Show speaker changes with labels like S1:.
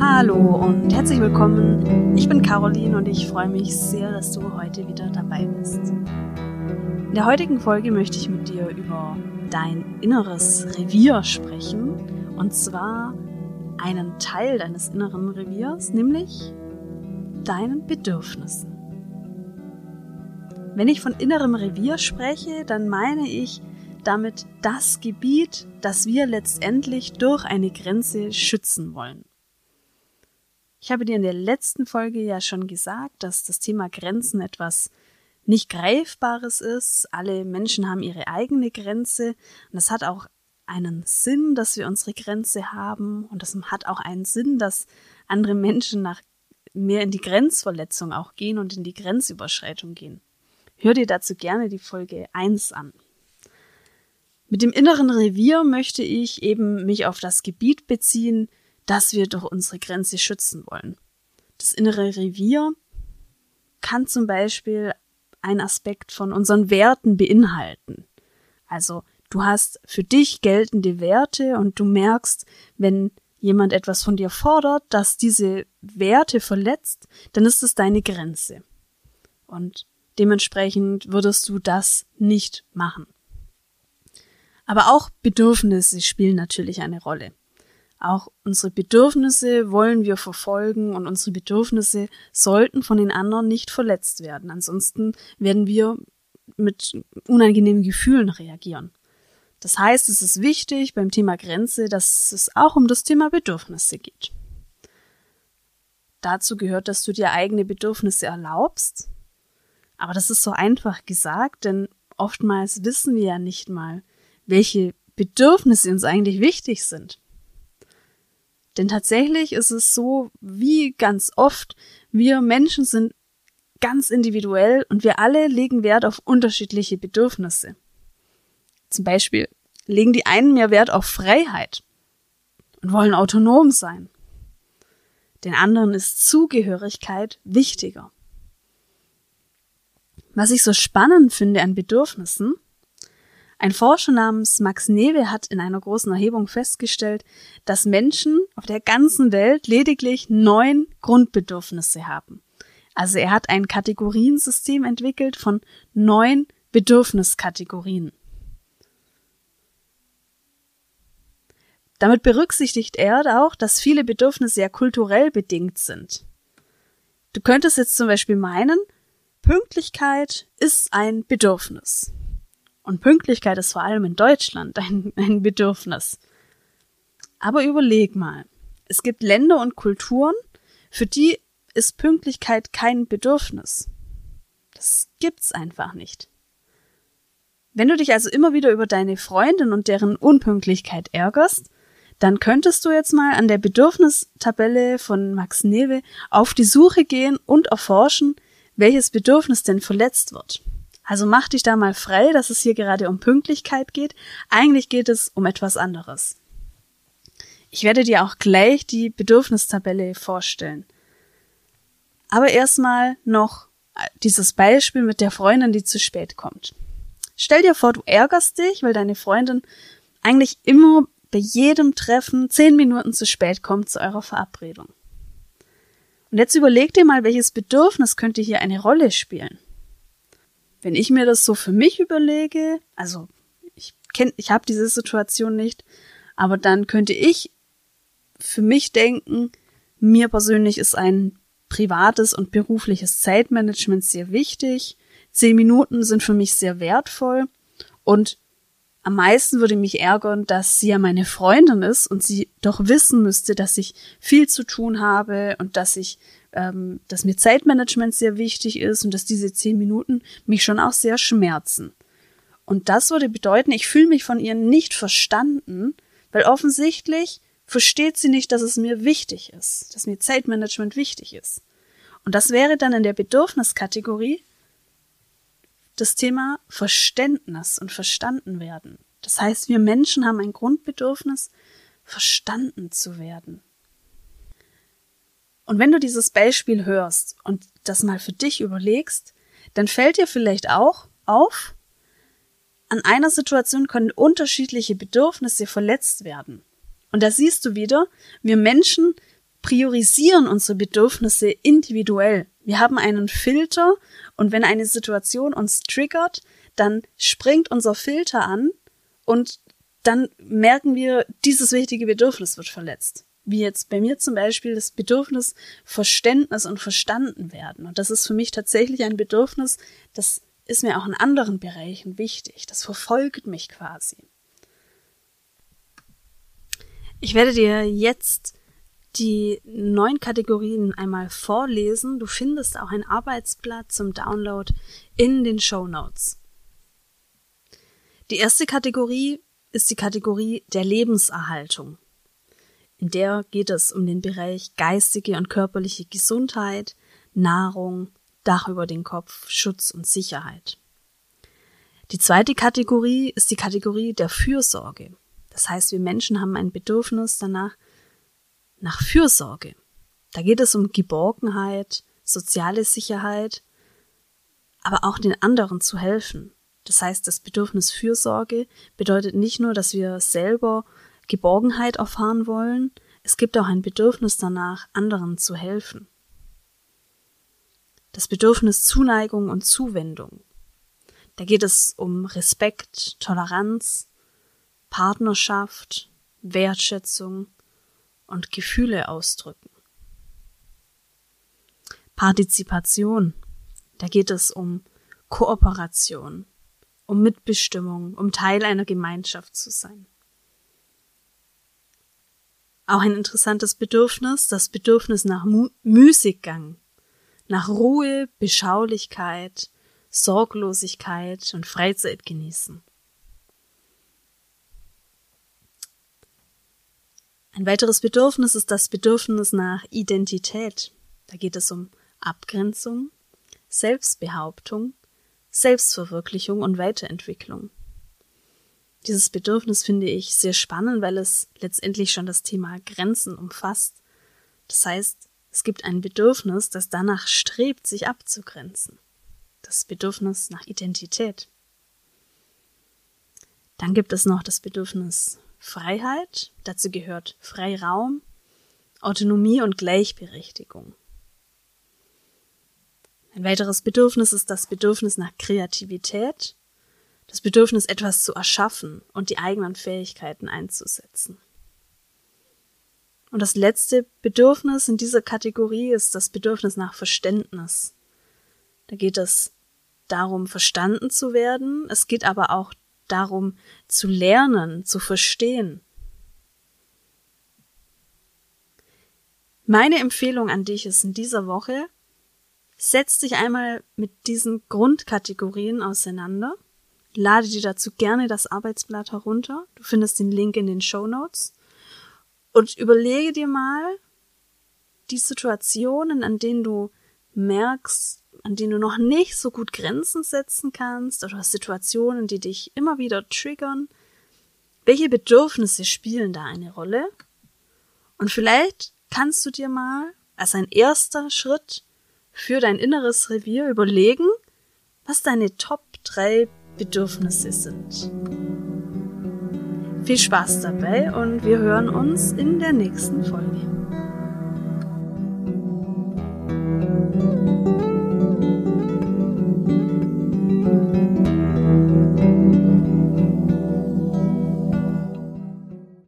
S1: Hallo und herzlich willkommen. Ich bin Caroline und ich freue mich sehr, dass du heute wieder dabei bist. In der heutigen Folge möchte ich mit dir über dein inneres Revier sprechen und zwar einen Teil deines inneren Reviers, nämlich deinen Bedürfnissen. Wenn ich von innerem Revier spreche, dann meine ich damit das Gebiet, das wir letztendlich durch eine Grenze schützen wollen. Ich habe dir in der letzten Folge ja schon gesagt, dass das Thema Grenzen etwas nicht Greifbares ist. Alle Menschen haben ihre eigene Grenze und es hat auch einen Sinn, dass wir unsere Grenze haben und es hat auch einen Sinn, dass andere Menschen nach mehr in die Grenzverletzung auch gehen und in die Grenzüberschreitung gehen. Hör dir dazu gerne die Folge 1 an. Mit dem inneren Revier möchte ich eben mich auf das Gebiet beziehen, das wir durch unsere Grenze schützen wollen. Das innere Revier kann zum Beispiel ein Aspekt von unseren Werten beinhalten. Also du hast für dich geltende Werte und du merkst, wenn jemand etwas von dir fordert, das diese Werte verletzt, dann ist es deine Grenze. Und dementsprechend würdest du das nicht machen. Aber auch Bedürfnisse spielen natürlich eine Rolle. Auch unsere Bedürfnisse wollen wir verfolgen und unsere Bedürfnisse sollten von den anderen nicht verletzt werden. Ansonsten werden wir mit unangenehmen Gefühlen reagieren. Das heißt, es ist wichtig beim Thema Grenze, dass es auch um das Thema Bedürfnisse geht. Dazu gehört, dass du dir eigene Bedürfnisse erlaubst. Aber das ist so einfach gesagt, denn oftmals wissen wir ja nicht mal, welche Bedürfnisse uns eigentlich wichtig sind. Denn tatsächlich ist es so, wie ganz oft, wir Menschen sind ganz individuell und wir alle legen Wert auf unterschiedliche Bedürfnisse. Zum Beispiel legen die einen mehr Wert auf Freiheit und wollen autonom sein. Den anderen ist Zugehörigkeit wichtiger. Was ich so spannend finde an Bedürfnissen, ein Forscher namens Max Newe hat in einer großen Erhebung festgestellt, dass Menschen auf der ganzen Welt lediglich neun Grundbedürfnisse haben. Also er hat ein Kategoriensystem entwickelt von neun Bedürfniskategorien. Damit berücksichtigt er auch, dass viele Bedürfnisse sehr kulturell bedingt sind. Du könntest jetzt zum Beispiel meinen, Pünktlichkeit ist ein Bedürfnis. Und Pünktlichkeit ist vor allem in Deutschland ein, ein Bedürfnis. Aber überleg mal, es gibt Länder und Kulturen, für die ist Pünktlichkeit kein Bedürfnis. Das gibt's einfach nicht. Wenn du dich also immer wieder über deine Freundin und deren Unpünktlichkeit ärgerst, dann könntest du jetzt mal an der Bedürfnistabelle von Max Newe auf die Suche gehen und erforschen, welches Bedürfnis denn verletzt wird. Also mach dich da mal frei, dass es hier gerade um Pünktlichkeit geht. Eigentlich geht es um etwas anderes. Ich werde dir auch gleich die Bedürfnistabelle vorstellen. Aber erstmal noch dieses Beispiel mit der Freundin, die zu spät kommt. Stell dir vor, du ärgerst dich, weil deine Freundin eigentlich immer bei jedem Treffen zehn Minuten zu spät kommt zu eurer Verabredung. Und jetzt überleg dir mal, welches Bedürfnis könnte hier eine Rolle spielen. Wenn ich mir das so für mich überlege, also ich kenne, ich habe diese Situation nicht, aber dann könnte ich für mich denken, mir persönlich ist ein privates und berufliches Zeitmanagement sehr wichtig. Zehn Minuten sind für mich sehr wertvoll und am meisten würde mich ärgern, dass sie ja meine Freundin ist und sie doch wissen müsste, dass ich viel zu tun habe und dass ich ähm, dass mir Zeitmanagement sehr wichtig ist und dass diese zehn Minuten mich schon auch sehr schmerzen. Und das würde bedeuten, ich fühle mich von ihr nicht verstanden, weil offensichtlich versteht sie nicht, dass es mir wichtig ist, dass mir Zeitmanagement wichtig ist. Und das wäre dann in der Bedürfniskategorie das Thema Verständnis und verstanden werden. Das heißt, wir Menschen haben ein Grundbedürfnis, verstanden zu werden. Und wenn du dieses Beispiel hörst und das mal für dich überlegst, dann fällt dir vielleicht auch auf, an einer Situation können unterschiedliche Bedürfnisse verletzt werden. Und da siehst du wieder, wir Menschen priorisieren unsere Bedürfnisse individuell. Wir haben einen Filter und wenn eine Situation uns triggert, dann springt unser Filter an und dann merken wir, dieses wichtige Bedürfnis wird verletzt. Wie jetzt bei mir zum Beispiel das Bedürfnis Verständnis und verstanden werden. Und das ist für mich tatsächlich ein Bedürfnis, das ist mir auch in anderen Bereichen wichtig. Das verfolgt mich quasi. Ich werde dir jetzt die neun Kategorien einmal vorlesen. Du findest auch ein Arbeitsblatt zum Download in den Show Notes. Die erste Kategorie ist die Kategorie der Lebenserhaltung. In der geht es um den Bereich geistige und körperliche Gesundheit, Nahrung, Dach über den Kopf, Schutz und Sicherheit. Die zweite Kategorie ist die Kategorie der Fürsorge. Das heißt, wir Menschen haben ein Bedürfnis danach, nach Fürsorge. Da geht es um Geborgenheit, soziale Sicherheit, aber auch den anderen zu helfen. Das heißt, das Bedürfnis Fürsorge bedeutet nicht nur, dass wir selber Geborgenheit erfahren wollen, es gibt auch ein Bedürfnis danach, anderen zu helfen. Das Bedürfnis Zuneigung und Zuwendung. Da geht es um Respekt, Toleranz, Partnerschaft, Wertschätzung und Gefühle ausdrücken. Partizipation. Da geht es um Kooperation, um Mitbestimmung, um Teil einer Gemeinschaft zu sein. Auch ein interessantes Bedürfnis, das Bedürfnis nach Mu Müßiggang, nach Ruhe, Beschaulichkeit, Sorglosigkeit und Freizeit genießen. Ein weiteres Bedürfnis ist das Bedürfnis nach Identität. Da geht es um Abgrenzung, Selbstbehauptung, Selbstverwirklichung und Weiterentwicklung. Dieses Bedürfnis finde ich sehr spannend, weil es letztendlich schon das Thema Grenzen umfasst. Das heißt, es gibt ein Bedürfnis, das danach strebt, sich abzugrenzen. Das Bedürfnis nach Identität. Dann gibt es noch das Bedürfnis Freiheit, dazu gehört Freiraum, Autonomie und Gleichberechtigung. Ein weiteres Bedürfnis ist das Bedürfnis nach Kreativität, das Bedürfnis, etwas zu erschaffen und die eigenen Fähigkeiten einzusetzen. Und das letzte Bedürfnis in dieser Kategorie ist das Bedürfnis nach Verständnis. Da geht es darum, verstanden zu werden. Es geht aber auch darum, zu lernen, zu verstehen. Meine Empfehlung an dich ist in dieser Woche, setz dich einmal mit diesen Grundkategorien auseinander lade dir dazu gerne das Arbeitsblatt herunter. Du findest den Link in den Show Notes. Und überlege dir mal die Situationen, an denen du merkst, an denen du noch nicht so gut Grenzen setzen kannst oder Situationen, die dich immer wieder triggern. Welche Bedürfnisse spielen da eine Rolle? Und vielleicht kannst du dir mal als ein erster Schritt für dein inneres Revier überlegen, was deine Top 3 Bedürfnisse sind. Viel Spaß dabei und wir hören uns in der nächsten Folge.